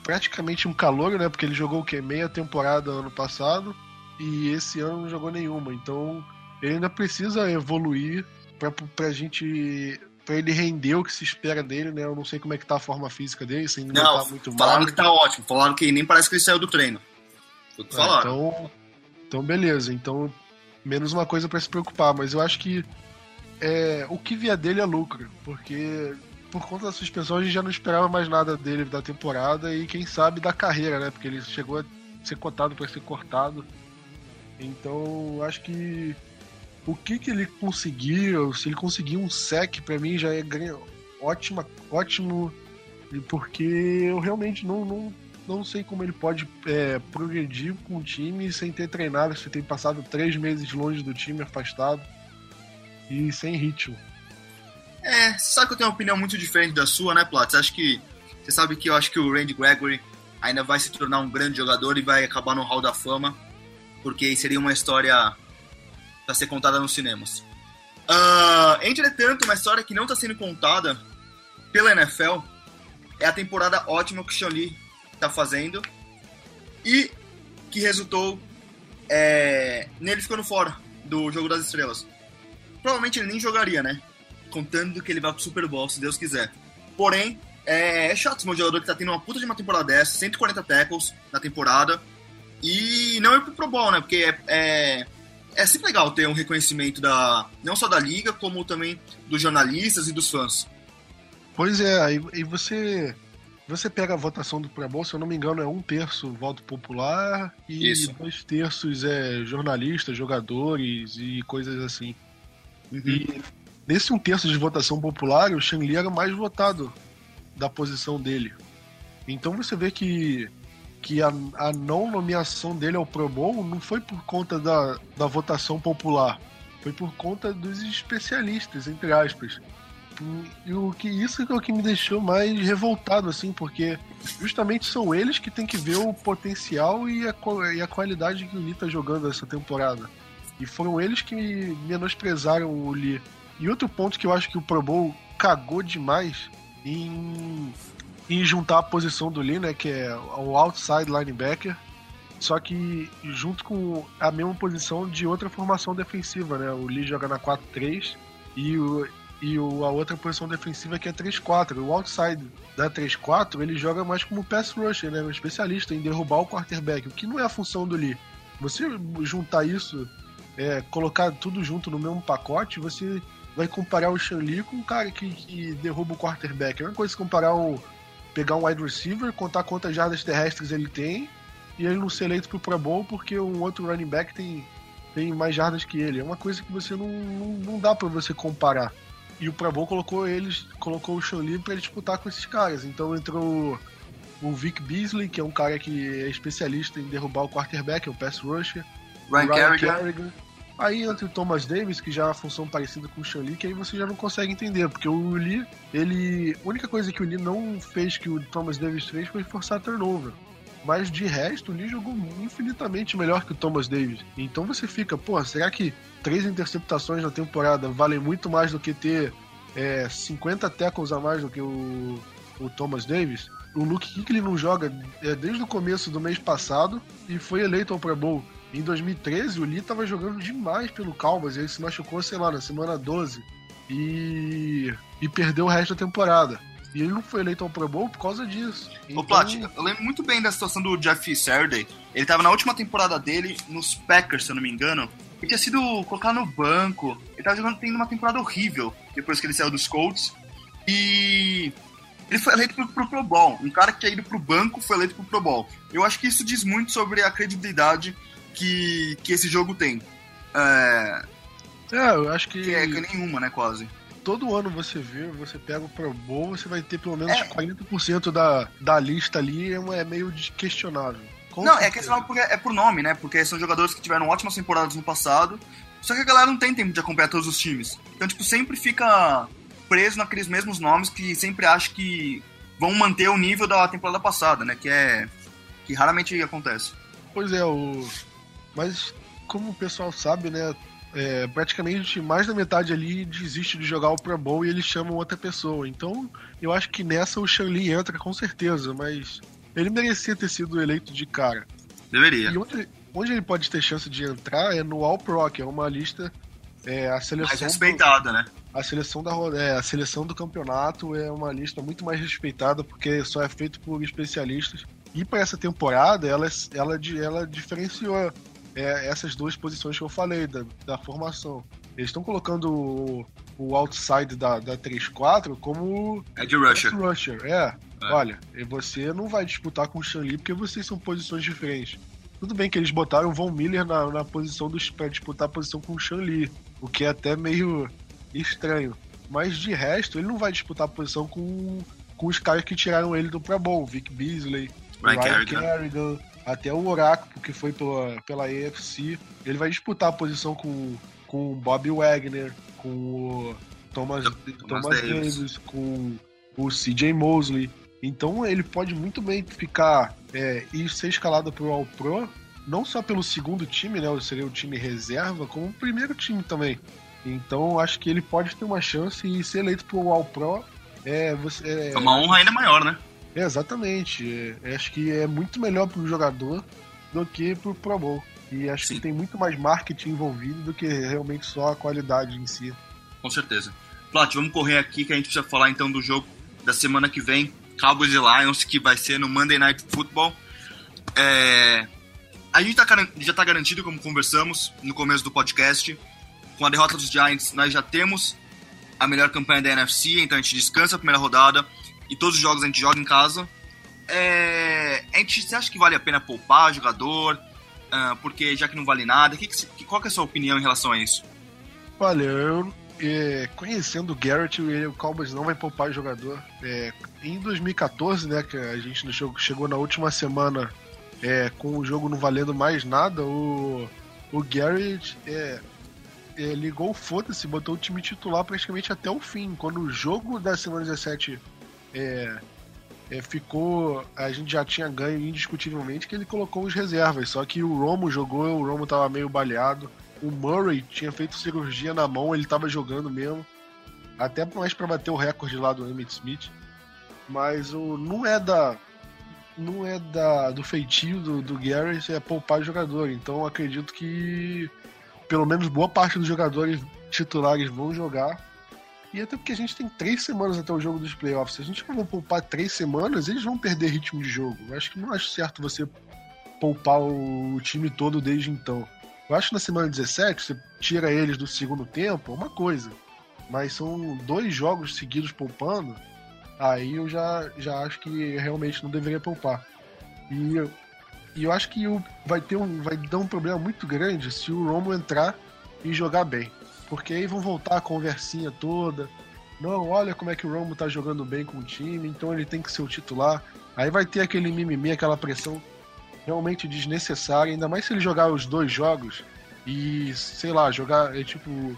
praticamente um calor, né? Porque ele jogou o quê? Meia temporada ano passado e esse ano não jogou nenhuma. Então ele ainda precisa evoluir para pra gente. Pra ele render o que se espera dele, né? Eu não sei como é que tá a forma física dele, se ainda não, tá muito falaram que tá ótimo. Falaram que nem parece que ele saiu do treino. Foi que falaram. então, então, beleza. Então, menos uma coisa para se preocupar. Mas eu acho que é, o que vier dele é lucro. Porque por conta da suspensão, a gente já não esperava mais nada dele da temporada e quem sabe da carreira, né? Porque ele chegou a ser cotado para ser cortado. Então, acho que o que, que ele conseguiu, se ele conseguir um sec, para mim já é ótima, ótimo, porque eu realmente não, não, não sei como ele pode é, progredir com o time sem ter treinado, sem ter passado três meses longe do time, afastado e sem ritmo. É, sabe que eu tenho uma opinião muito diferente da sua, né, Platz? Acho que você sabe que eu acho que o Randy Gregory ainda vai se tornar um grande jogador e vai acabar no Hall da Fama, porque seria uma história para ser contada nos cinemas. Uh, entretanto, uma história que não está sendo contada pela NFL é a temporada ótima que o Sean Lee está fazendo e que resultou é, nele ficando fora do Jogo das Estrelas. Provavelmente ele nem jogaria, né? contando que ele vai pro Super Bowl, se Deus quiser. Porém, é, é chato esse jogador que tá tendo uma puta de uma temporada dessa, 140 tackles na temporada, e não ir pro Pro Bowl, né? Porque é, é, é sempre legal ter um reconhecimento da não só da liga, como também dos jornalistas e dos fãs. Pois é, aí, aí você você pega a votação do Pro Bowl, se eu não me engano, é um terço voto popular e Isso. dois terços é jornalistas, jogadores e coisas assim. Uhum. E Nesse um terço de votação popular, o Shang Li era o mais votado da posição dele. Então você vê que, que a, a não nomeação dele ao Pro Bowl não foi por conta da, da votação popular, foi por conta dos especialistas, entre aspas. E o que isso é o que me deixou mais revoltado, assim, porque justamente são eles que têm que ver o potencial e a, e a qualidade que o Lee tá jogando essa temporada. E foram eles que menosprezaram o Lee. E outro ponto que eu acho que o Pro Bowl cagou demais em, em juntar a posição do Lee, né, que é o outside linebacker, só que junto com a mesma posição de outra formação defensiva, né? O Lee joga na 4-3 e, o, e o, a outra posição defensiva que é 3-4. O outside da 3-4 ele joga mais como pass rusher, né? Um especialista em derrubar o quarterback, o que não é a função do Lee. Você juntar isso, é, colocar tudo junto no mesmo pacote, você vai comparar o Shanli com um cara que, que derruba o quarterback. É uma coisa comparar o. pegar um wide receiver, contar quantas jardas terrestres ele tem, e ele não ser eleito pro Pro Bowl porque um outro running back tem, tem mais jardas que ele. É uma coisa que você não, não, não dá para você comparar. E o Pro Bowl colocou eles, colocou o Shanli para disputar com esses caras. Então entrou o Vic Beasley, que é um cara que é especialista em derrubar o quarterback, é o pass rusher. Ryan, Ryan Kerrigan. Aí entra o Thomas Davis, que já é uma função parecida com o Sean Lee, que aí você já não consegue entender, porque o Lee, ele. A única coisa que o Lee não fez que o Thomas Davis fez foi forçar turnover. Mas de resto, o Lee jogou infinitamente melhor que o Thomas Davis. Então você fica, pô, será que três interceptações na temporada valem muito mais do que ter é, 50 tackles a mais do que o, o Thomas Davis? O Luke Kuechly não joga é, desde o começo do mês passado e foi eleito ao Pro Bowl. Em 2013, o Lee tava jogando demais pelo Cowboys, ele se machucou, sei lá, na semana 12 e, e perdeu o resto da temporada. E ele não foi eleito ao Pro Bowl por causa disso. Então... Ô, Plat, eu lembro muito bem da situação do Jeff Saturday. Ele tava na última temporada dele nos Packers, se eu não me engano. Ele tinha sido colocado no banco. Ele tava jogando, tendo uma temporada horrível depois que ele saiu dos Colts. E ele foi eleito pro, pro Pro Bowl. Um cara que tinha ido pro banco foi eleito pro Pro Bowl. Eu acho que isso diz muito sobre a credibilidade que, que esse jogo tem. É, é eu acho que... que é que nenhuma, né, quase todo ano você vê, você pega o Pro Bowl, você vai ter pelo menos é. 40% da, da lista ali, é, é meio questionável. Com não, é certeza. é questionável porque é por nome, né? Porque são jogadores que tiveram ótimas temporadas no passado, só que a galera não tem tempo de acompanhar todos os times. Então, tipo, sempre fica preso naqueles mesmos nomes que sempre acha que vão manter o nível da temporada passada, né? Que é. que raramente acontece. Pois é, o. Mas como o pessoal sabe, né? é, praticamente mais da metade ali desiste de jogar o Pro Bowl e eles chamam outra pessoa. Então, eu acho que nessa o Shanli entra com certeza, mas ele merecia ter sido eleito de cara. Deveria. E onde, onde ele pode ter chance de entrar é no All Pro, que é uma lista. É, a seleção mais respeitada, do, né? A seleção, da, é, a seleção do campeonato é uma lista muito mais respeitada porque só é feito por especialistas. E para essa temporada, ela, ela, ela diferenciou é essas duas posições que eu falei da, da formação. Eles estão colocando o, o outside da, da 3-4 como. Edge Rusher. Rusher. É. é. Olha, você não vai disputar com o Shanli porque vocês são posições diferentes. Tudo bem que eles botaram o Von Miller na, na posição dos para disputar a posição com o Shanli, o que é até meio estranho. Mas de resto, ele não vai disputar a posição com, com os caras que tiraram ele do Pro Bowl, Vic Beasley, Ryan, Ryan até o Oráculo, que foi pela, pela AFC. Ele vai disputar a posição com, com o Bob Wagner, com o Thomas, Thomas, Thomas Davis. Davis, com o CJ Mosley. Então ele pode muito bem ficar é, e ser escalado para o All Pro, não só pelo segundo time, né? Seria o time reserva, como o primeiro time também. Então acho que ele pode ter uma chance e ser eleito para o All Pro. É, você, é, é uma honra ainda maior, né? É, exatamente. É, acho que é muito melhor para o jogador do que para o Pro Bowl. E acho Sim. que tem muito mais marketing envolvido do que realmente só a qualidade em si. Com certeza. Plat, vamos correr aqui que a gente precisa falar então do jogo da semana que vem, Cowboys e Lions, que vai ser no Monday Night Football. É... A gente tá, já está garantido, como conversamos no começo do podcast, com a derrota dos Giants, nós já temos a melhor campanha da NFC, então a gente descansa a primeira rodada e todos os jogos a gente joga em casa. É, a gente, você acha que vale a pena poupar jogador? Uh, porque já que não vale nada, que que, qual que é a sua opinião em relação a isso? Olha, eu é, conhecendo o Garrett, o Cowboys não vai poupar jogador. É, em 2014, né, que a gente no jogo chegou na última semana é, com o jogo não valendo mais nada, o, o Garrett é, é, ligou o foda-se, botou o time titular praticamente até o fim. Quando o jogo da semana 17 é, é, ficou. A gente já tinha ganho indiscutivelmente que ele colocou os reservas. Só que o Romo jogou, o Romo tava meio baleado. O Murray tinha feito cirurgia na mão, ele tava jogando mesmo. Até mais para bater o recorde lá do Emmett Smith. Mas o não é da. Não é da, do feitio do, do Gary é poupar jogador. Então acredito que pelo menos boa parte dos jogadores titulares vão jogar e até porque a gente tem três semanas até o jogo dos playoffs. Se a gente não poupar três semanas, eles vão perder ritmo de jogo. Eu acho que não acho certo você poupar o time todo desde então. Eu acho que na semana 17, você tira eles do segundo tempo, é uma coisa. Mas são dois jogos seguidos poupando, aí eu já, já acho que realmente não deveria poupar. E, e eu acho que vai, ter um, vai dar um problema muito grande se o Romo entrar e jogar bem. Porque aí vão voltar a conversinha toda. Não, olha como é que o Romo tá jogando bem com o time, então ele tem que ser o titular. Aí vai ter aquele mimimi, aquela pressão realmente desnecessária, ainda mais se ele jogar os dois jogos e, sei lá, jogar, é tipo,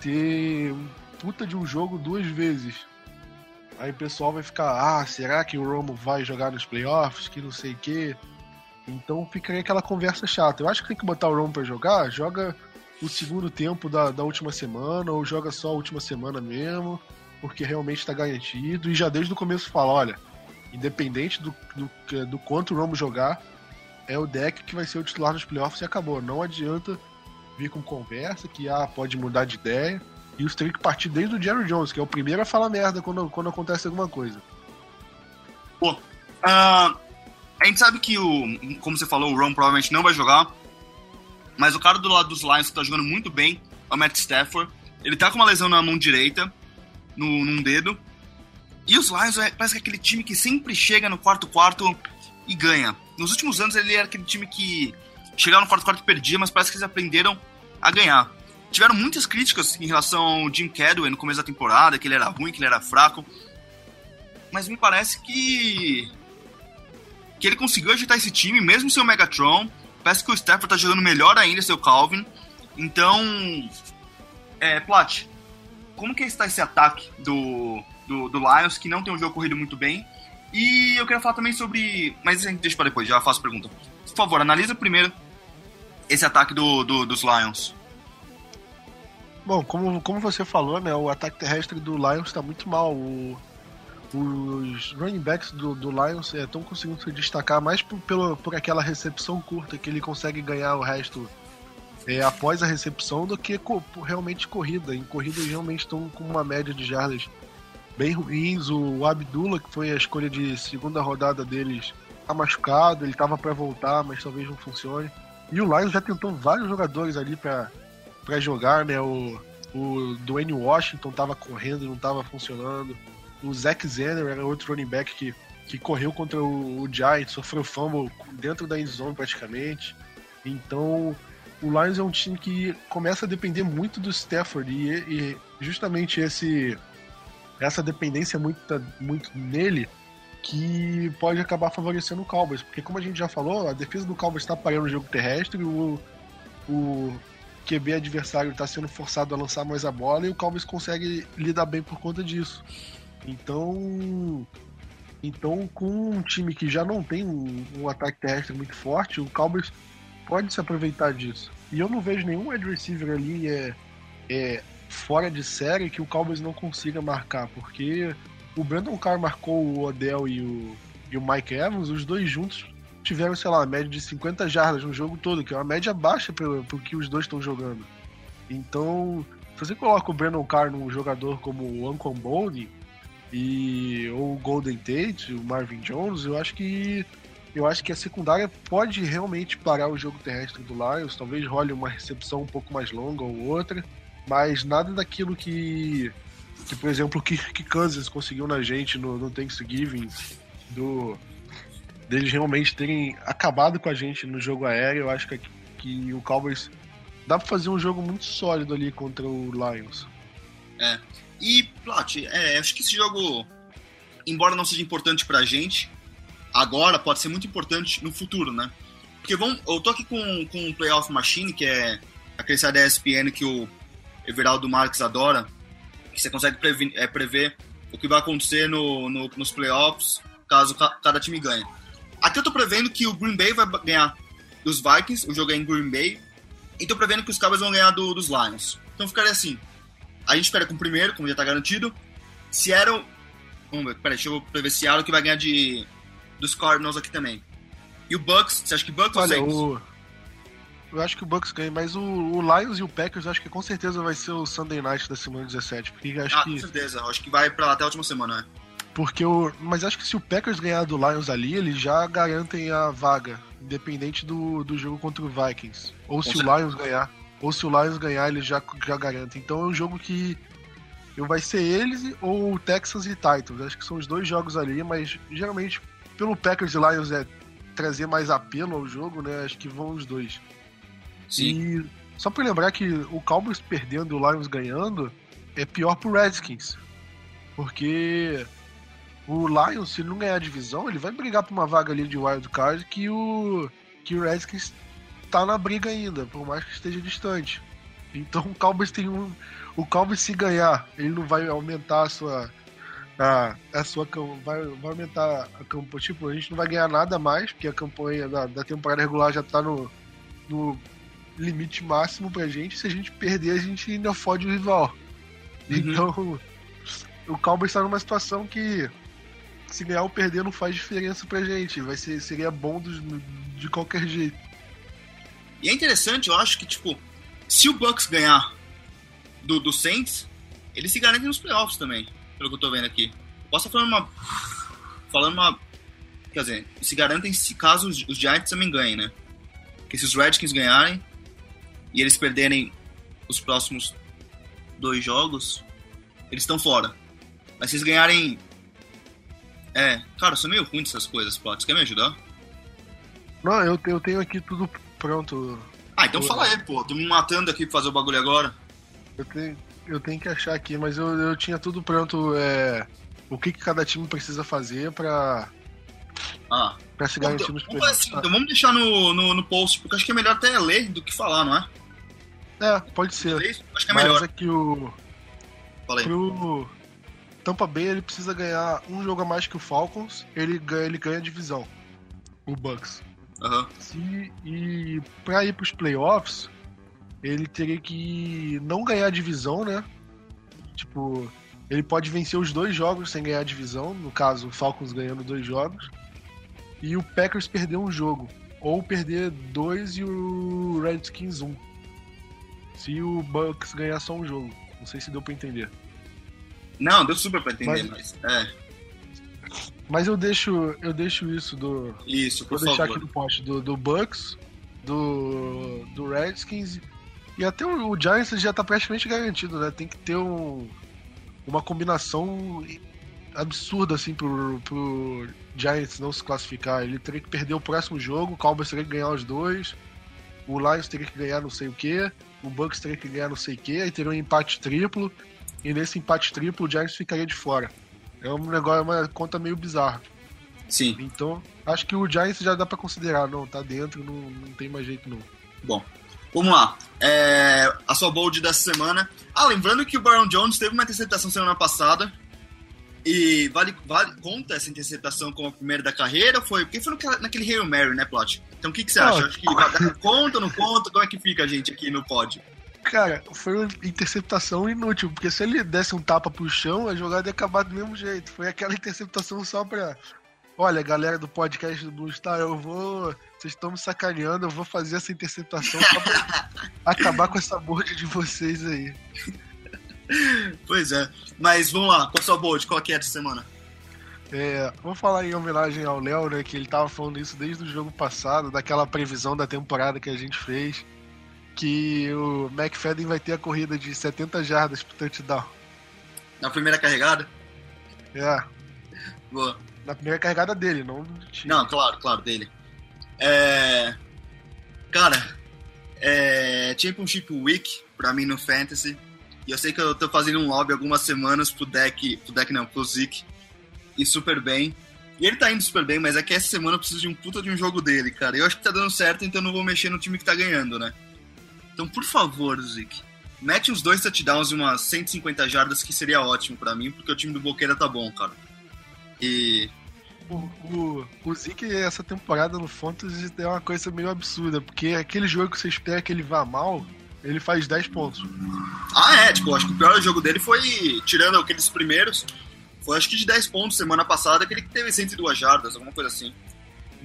ter um puta de um jogo duas vezes. Aí o pessoal vai ficar, ah, será que o Romo vai jogar nos playoffs? Que não sei o quê. Então fica aí aquela conversa chata. Eu acho que tem que botar o Romo pra jogar, joga o segundo tempo da, da última semana, ou joga só a última semana mesmo, porque realmente está garantido, e já desde o começo fala, olha, independente do, do, do quanto o Romo jogar, é o deck que vai ser o titular nos playoffs e acabou. Não adianta vir com conversa que ah, pode mudar de ideia. E os tem que partir desde o Jerry Jones, que é o primeiro a falar merda quando, quando acontece alguma coisa. Pô, uh, a gente sabe que o, como você falou, o Ron provavelmente não vai jogar. Mas o cara do lado dos Lions que tá jogando muito bem é o Matt Stafford. Ele tá com uma lesão na mão direita, no, num dedo. E os Lions é, parece que é aquele time que sempre chega no quarto quarto e ganha. Nos últimos anos ele era aquele time que chegava no quarto quarto e perdia, mas parece que eles aprenderam a ganhar. Tiveram muitas críticas em relação ao Jim Cadwell no começo da temporada, que ele era ruim, que ele era fraco. Mas me parece que que ele conseguiu agitar esse time, mesmo sem o Megatron. Parece que o Stafford tá jogando melhor ainda, seu Calvin. Então, é, Plat, como que está esse ataque do, do, do Lions, que não tem um jogo corrido muito bem? E eu quero falar também sobre. Mas a gente deixa para depois, já faço a pergunta. Por favor, analisa primeiro esse ataque do, do, dos Lions. Bom, como, como você falou, né, o ataque terrestre do Lions está muito mal. O, os running backs do, do Lions estão é, conseguindo se destacar mais por, pelo, por aquela recepção curta que ele consegue ganhar o resto é, após a recepção do que co, realmente corrida. Em corrida realmente estão com uma média de jardas bem ruins. O Abdullah, que foi a escolha de segunda rodada deles, tá machucado, ele tava para voltar, mas talvez não funcione. E o Lions já tentou vários jogadores ali para jogar, né? O, o Dwayne Washington tava correndo e não tava funcionando. O Zach Zenner era outro running back que, que correu contra o, o Giants, sofreu fumble dentro da endzone praticamente. Então, o Lions é um time que começa a depender muito do Stafford e, e justamente esse essa dependência muito, muito nele que pode acabar favorecendo o Cowboys, porque como a gente já falou, a defesa do Cowboys está parando o jogo terrestre, o, o QB adversário está sendo forçado a lançar mais a bola e o Cowboys consegue lidar bem por conta disso. Então, então com um time que já não tem um, um ataque terrestre muito forte, o Cowboys pode se aproveitar disso. E eu não vejo nenhum wide receiver ali é, é fora de série que o Cowboys não consiga marcar, porque o Brandon Carr marcou o Odell e o, e o Mike Evans, os dois juntos tiveram, sei lá, uma média de 50 jardas no jogo todo, que é uma média baixa pro, pro que os dois estão jogando. Então, se você coloca o Brandon Carr num jogador como o Uncle Bone e ou o Golden Tate, o Marvin Jones, eu acho que eu acho que a secundária pode realmente parar o jogo terrestre do Lions, talvez role uma recepção um pouco mais longa ou outra mas nada daquilo que, que por exemplo, que, que Kansas conseguiu na gente no, no Thanksgiving, do, deles realmente terem acabado com a gente no jogo aéreo, eu acho que, que o Cowboys dá pra fazer um jogo muito sólido ali contra o Lions. É. E, Plat, é, acho que esse jogo, embora não seja importante pra gente, agora pode ser muito importante no futuro, né? Porque vamos, eu tô aqui com, com o Playoff Machine, que é aquele site da ESPN que o Everaldo Marques adora, que você consegue prever, é, prever o que vai acontecer no, no, nos playoffs caso cada time ganhe. Aqui eu tô prevendo que o Green Bay vai ganhar dos Vikings, o jogo é em Green Bay, e tô prevendo que os Cowboys vão ganhar do, dos Lions. Então ficaria assim, a gente espera com o primeiro, como já tá garantido, Seattle, vamos ver, peraí, deixa eu prever Seattle que vai ganhar de dos Cardinals aqui também. E o Bucks, você acha que Bucks Olha, ou Saints? O eu acho que o Bucks ganha, mas o, o, Lions e o Packers eu acho que com certeza vai ser o Sunday Night da semana 17. Porque acho ah, que... com certeza. Acho que vai pra lá até a última semana, né? Porque o. Mas acho que se o Packers ganhar do Lions ali, eles já garantem a vaga. Independente do, do jogo contra o Vikings. Ou com se certeza. o Lions ganhar. Ou se o Lions ganhar, eles já, já garantem. Então é um jogo que. Vai ser eles ou o Texans e Titans. Acho que são os dois jogos ali, mas geralmente pelo Packers e Lions é trazer mais apelo ao jogo, né? Acho que vão os dois. Sim. E só pra lembrar que o Cowboys perdendo e o Lions ganhando é pior pro Redskins. Porque o Lions, se não ganhar a divisão, ele vai brigar por uma vaga ali de wild card que o, que o Redskins tá na briga ainda, por mais que esteja distante. Então o Cowboys tem um. O Cowboys se ganhar, ele não vai aumentar a sua. A, a sua vai, vai aumentar a campanha. Tipo, a gente não vai ganhar nada mais, porque a campanha da, da temporada regular já tá no, no limite máximo pra gente. Se a gente perder, a gente ainda fode o rival. Uhum. Então, o Cowboys está numa situação que se ganhar ou perder não faz diferença pra gente. Vai ser, seria bom dos, de qualquer jeito. E é interessante, eu acho que, tipo, se o Bucks ganhar do, do Saints, ele se garante nos playoffs também, pelo que eu tô vendo aqui. Posso falando uma. Falando uma. Quer dizer, se garantem se caso os, os Giants também ganhem, né? Porque se os Redskins ganharem e eles perderem os próximos dois jogos, eles estão fora. Mas se eles ganharem. É, cara, eu sou meio ruim dessas coisas. Você quer me ajudar? Não, eu, eu tenho aqui tudo pronto. Ah, então fala aí, pô. Tô me matando aqui pra fazer o bagulho agora. Eu tenho, eu tenho que achar aqui, mas eu, eu tinha tudo pronto. É, o que, que cada time precisa fazer pra. Ah. Pra se garantir nos vamos, assim, então vamos deixar no, no, no, post, porque acho que é melhor até ler do que falar, não é? É, pode ser. Acho que é melhor. Mas é que o. Fala aí. Pro Tampa Bay ele precisa ganhar um jogo a mais que o Falcons, ele ganha, ele ganha a divisão. O Bucks. Uhum. Se, e pra ir pros playoffs, ele teria que não ganhar a divisão, né? Tipo, ele pode vencer os dois jogos sem ganhar a divisão, no caso, o Falcons ganhando dois jogos, e o Packers perder um jogo, ou perder dois e o Redskins um. Se o Bucks ganhar só um jogo. Não sei se deu pra entender. Não, deu super pra entender, mas. mas é. Mas eu deixo, eu deixo isso do. Isso, por vou favor. deixar aqui no post do, do Bucks, do, do Redskins. E até o, o Giants já tá praticamente garantido, né? Tem que ter um, uma combinação absurda, assim, pro, pro Giants não se classificar. Ele teria que perder o próximo jogo, o Cowboys teria que ganhar os dois, o Lions teria que ganhar não sei o que, o Bucks teria que ganhar não sei o que, aí teria um empate triplo, e nesse empate triplo o Giants ficaria de fora. É um negócio, é uma conta meio bizarra. Sim. Então, acho que o Giants já dá para considerar, não, tá dentro, não, não tem mais jeito não. Bom, vamos lá. É, a sua bold dessa semana. Ah, lembrando que o Baron Jones teve uma interceptação semana passada. E vale, vale conta essa interceptação como a primeira da carreira? Foi porque foi naquele Hail Mary, né, Plot? Então o que, que você acha? Acho que conta ou não conta? Como é que fica a gente aqui no pod? Cara, foi uma interceptação inútil, porque se ele desse um tapa pro chão, a jogada ia acabar do mesmo jeito. Foi aquela interceptação só pra. Olha, galera do podcast do Blue Star, eu vou. Vocês estão me sacaneando, eu vou fazer essa interceptação só pra acabar com essa board de vocês aí. Pois é. Mas vamos lá, qual a sua board? Qual que é essa semana? É, vou falar em homenagem ao Léo, né? Que ele tava falando isso desde o jogo passado, daquela previsão da temporada que a gente fez que o McFadden vai ter a corrida de 70 jardas pro touchdown. Na primeira carregada? É. Boa. Na primeira carregada dele, não do time. Não, claro, claro, dele. É... Cara, é... Championship Week, pra mim no Fantasy. E eu sei que eu tô fazendo um lobby algumas semanas pro deck, pro deck não, pro Zeke. E super bem. E ele tá indo super bem, mas é que essa semana eu preciso de um puta de um jogo dele, cara. E eu acho que tá dando certo, então eu não vou mexer no time que tá ganhando, né? Então, por favor, Zic, mete uns dois touchdowns e umas 150 jardas que seria ótimo para mim, porque o time do Boqueira tá bom, cara. E. O, o, o Zeke, essa temporada no Fantasy é uma coisa meio absurda, porque aquele jogo que você espera que ele vá mal, ele faz 10 pontos. Ah, é, tipo, acho que o pior jogo dele foi, tirando aqueles primeiros, foi acho que de 10 pontos semana passada, que ele teve 102 jardas, alguma coisa assim.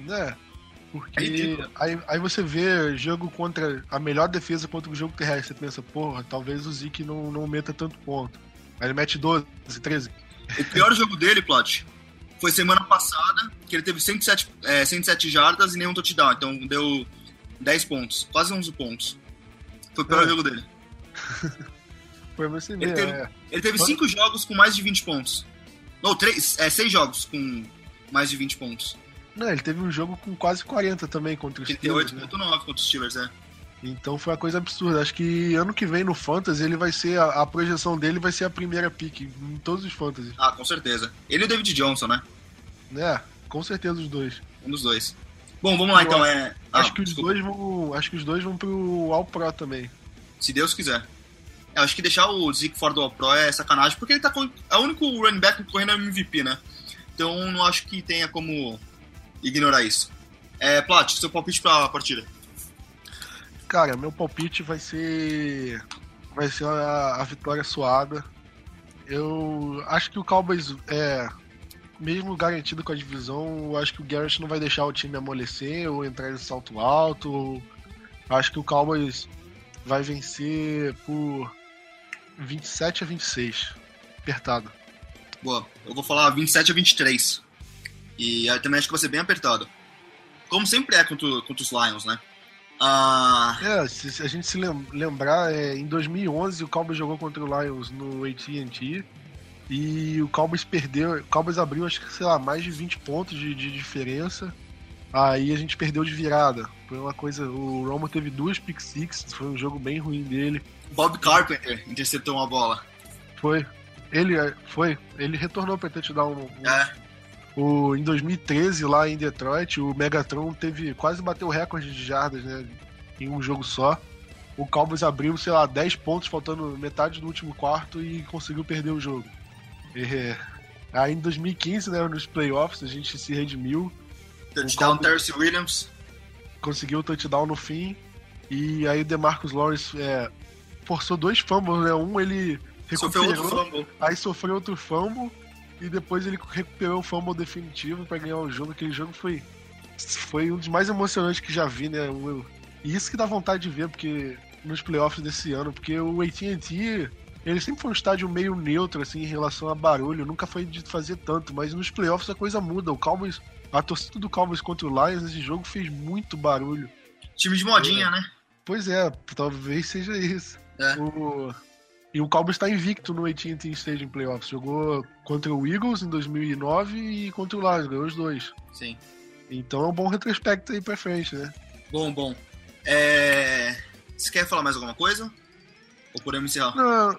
É, porque é aí, aí você vê jogo contra a melhor defesa contra o jogo terrestre. Você pensa, porra, talvez o Zeke não, não meta tanto ponto. Aí ele mete 12, 13. O pior jogo dele, Plot, foi semana passada, que ele teve 107, é, 107 jardas e nenhum touchdown. Então deu 10 pontos, quase 11 pontos. Foi o pior é. jogo dele. foi você ele teve, é. ele teve 5 jogos com mais de 20 pontos. Não, 6 é, seis jogos com mais de 20 pontos. Não, ele teve um jogo com quase 40 também contra os Steelers. 38,9 né? contra os Steelers, é. Então foi uma coisa absurda. Acho que ano que vem no Fantasy ele vai ser. A, a projeção dele vai ser a primeira pick em todos os Fantasy. Ah, com certeza. Ele e o David Johnson, né? É, com certeza os dois. Um dos dois. Bom, vamos lá então. É... Acho ah, que os dois vão. Acho que os dois vão pro All Pro também. Se Deus quiser. É, acho que deixar o Zeke fora do All Pro é sacanagem, porque ele tá com. É o único running back correndo é MVP, né? Então não acho que tenha como ignorar isso. É, Plat, seu palpite pra partida? Cara, meu palpite vai ser. Vai ser a, a vitória suada. Eu acho que o Cowboys é. mesmo garantido com a divisão, eu acho que o Garrett não vai deixar o time amolecer ou entrar em salto alto. Acho que o Cowboys vai vencer por 27 a 26. Apertado. Boa, eu vou falar 27 a 23. E aí também acho que vai ser bem apertado. Como sempre é contra, contra os Lions, né? Ah... É, se a gente se lembrar, é, em 2011 o Cowboys jogou contra o Lions no AT&T e o Cowboys perdeu, o Cowboys abriu acho que, sei lá, mais de 20 pontos de, de diferença. Aí a gente perdeu de virada. Foi uma coisa, o Romo teve duas pick six, foi um jogo bem ruim dele. Bob Carpenter interceptou uma bola. Foi. Ele é, foi, ele retornou para dar um, um é. O, em 2013, lá em Detroit, o Megatron teve quase bateu o recorde de jardas, né? Em um jogo só. O Cowboys abriu, sei lá, 10 pontos, faltando metade do último quarto e conseguiu perder o jogo. É. Aí em 2015, né, nos playoffs, a gente se redimiu. Touchdown Terce Williams. Conseguiu o touchdown no fim. E aí o DeMarcus Lawrence é, forçou dois fumbles, né? Um ele recuperou, sofreu outro fumble. aí sofreu outro fumble e depois ele recuperou o fumble definitivo para ganhar o jogo. Aquele jogo foi, foi um dos mais emocionantes que já vi, né? E isso que dá vontade de ver, porque nos playoffs desse ano, porque o AT&T ele sempre foi um estádio meio neutro assim em relação a barulho, nunca foi de fazer tanto, mas nos playoffs a coisa muda. O Cowboys, a torcida do Cowboys contra o Lions nesse jogo fez muito barulho. Time de modinha, é. né? Pois é, talvez seja isso. É. O e o Cowboys está invicto no AT&T Stadium Playoffs. Jogou contra o Eagles em 2009 e contra o Lions, ganhou os dois. Sim. Então é um bom retrospecto aí pra frente, né? Bom, bom. É... Você quer falar mais alguma coisa? Ou podemos encerrar? Não,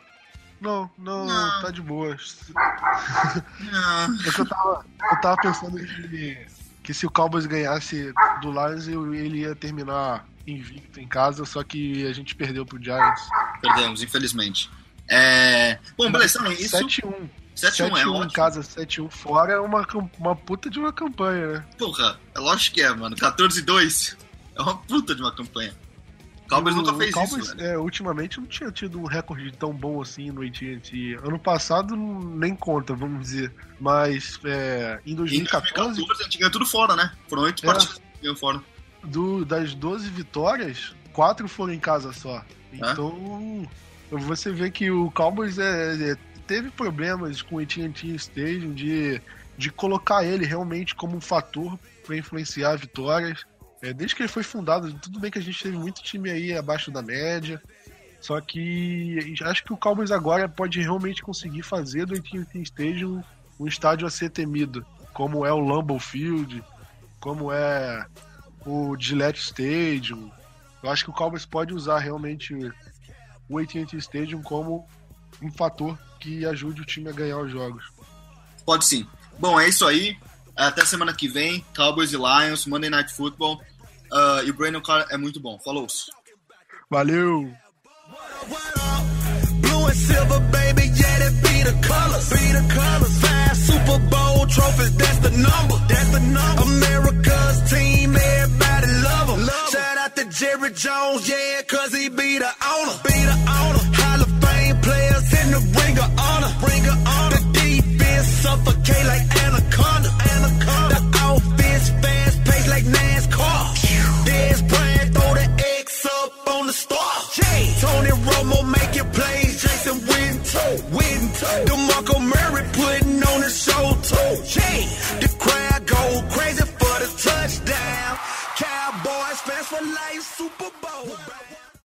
não, não, não. tá de boa. Não. é que eu tava, eu tava pensando que, que se o Cowboys ganhasse do Lions, ele ia terminar invicto em casa, só que a gente perdeu pro Giants. Perdemos, infelizmente. É... Bom, beleza, também isso. 7-1. 7-1 é ótimo. em casa, 7-1 fora é uma, uma puta de uma campanha, né? Porra, é lógico que é, mano. 14-2 é uma puta de uma campanha. O Cowboys o, nunca fez Cowboys, isso, é, ultimamente não tinha tido um recorde tão bom assim no AT&T. Ano passado nem conta, vamos dizer. Mas é, em 2014... Em 2014 a gente ganhou tudo fora, né? Foram 8 é, partidas que ganhou fora. Do, das 12 vitórias, 4 foram em casa só. Então, você vê que o Cowboys é, é, teve problemas com o AT&T Stadium de, de colocar ele realmente como um fator para influenciar vitórias. É, desde que ele foi fundado, tudo bem que a gente teve muito time aí abaixo da média, só que acho que o Cowboys agora pode realmente conseguir fazer do AT&T Stadium um estádio a ser temido, como é o Lambeau Field, como é o Gillette Stadium, eu acho que o Cowboys pode usar realmente o AT&T Stadium como um fator que ajude o time a ganhar os jogos. Pode sim. Bom, é isso aí. Até semana que vem. Cowboys e Lions, Monday Night Football. Uh, e o Brandon Carr é muito bom. Falou. Valeu. Blue and silver, baby, yeah, that be the colors. Be the colors. Five Super Bowl trophies, that's the number. That's the number. America's team, everybody to Jerry Jones, yeah, cause he be the owner. Be the owner. Hall of Fame players in the ring of honor. Ring of honor. The defense suffocate like Anaconda. Anaconda. The offense fast paced like NASCAR. Des Bryant throw the X up on the star. Jay. Tony Romo making plays. Jason Witten too. Witten too. DeMarco Murray putting on the show too. Jay. for life Super Bowl.